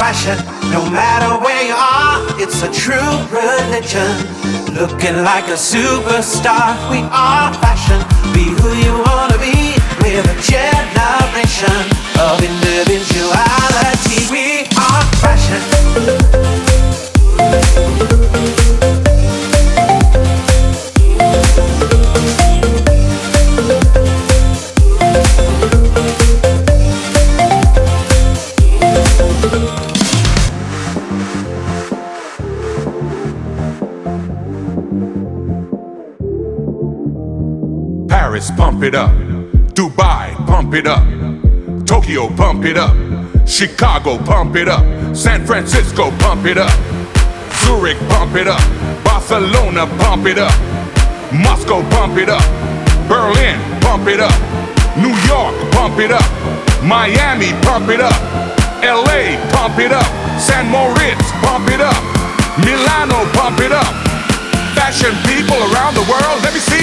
fashion. No matter where you are, it's a true religion. Looking like a superstar, we are fashion. Be who you wanna be. We're the generation Paris, pump it up. Dubai, pump it up. Tokyo, pump it up. Chicago, pump it up. San Francisco, pump it up. Zurich, pump it up. Barcelona, pump it up. Moscow, pump it up. Berlin, pump it up. New York, pump it up. Miami, pump it up. LA, pump it up. San Moritz, pump it up. Milano, pump it up. Fashion people around the world, let me see